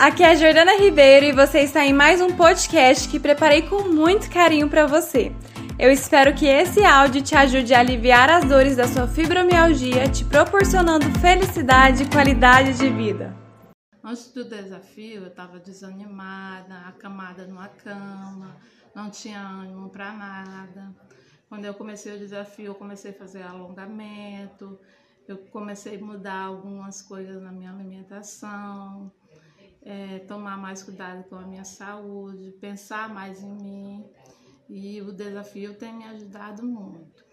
aqui é a Jordana Ribeiro e você está em mais um podcast que preparei com muito carinho para você. Eu espero que esse áudio te ajude a aliviar as dores da sua fibromialgia, te proporcionando felicidade e qualidade de vida. Antes do desafio, eu estava desanimada, acamada numa cama, não tinha ânimo para nada. Quando eu comecei o desafio, eu comecei a fazer alongamento, eu comecei a mudar algumas coisas na minha alimentação, é, tomar mais cuidado com a minha saúde, pensar mais em mim. E o desafio tem me ajudado muito.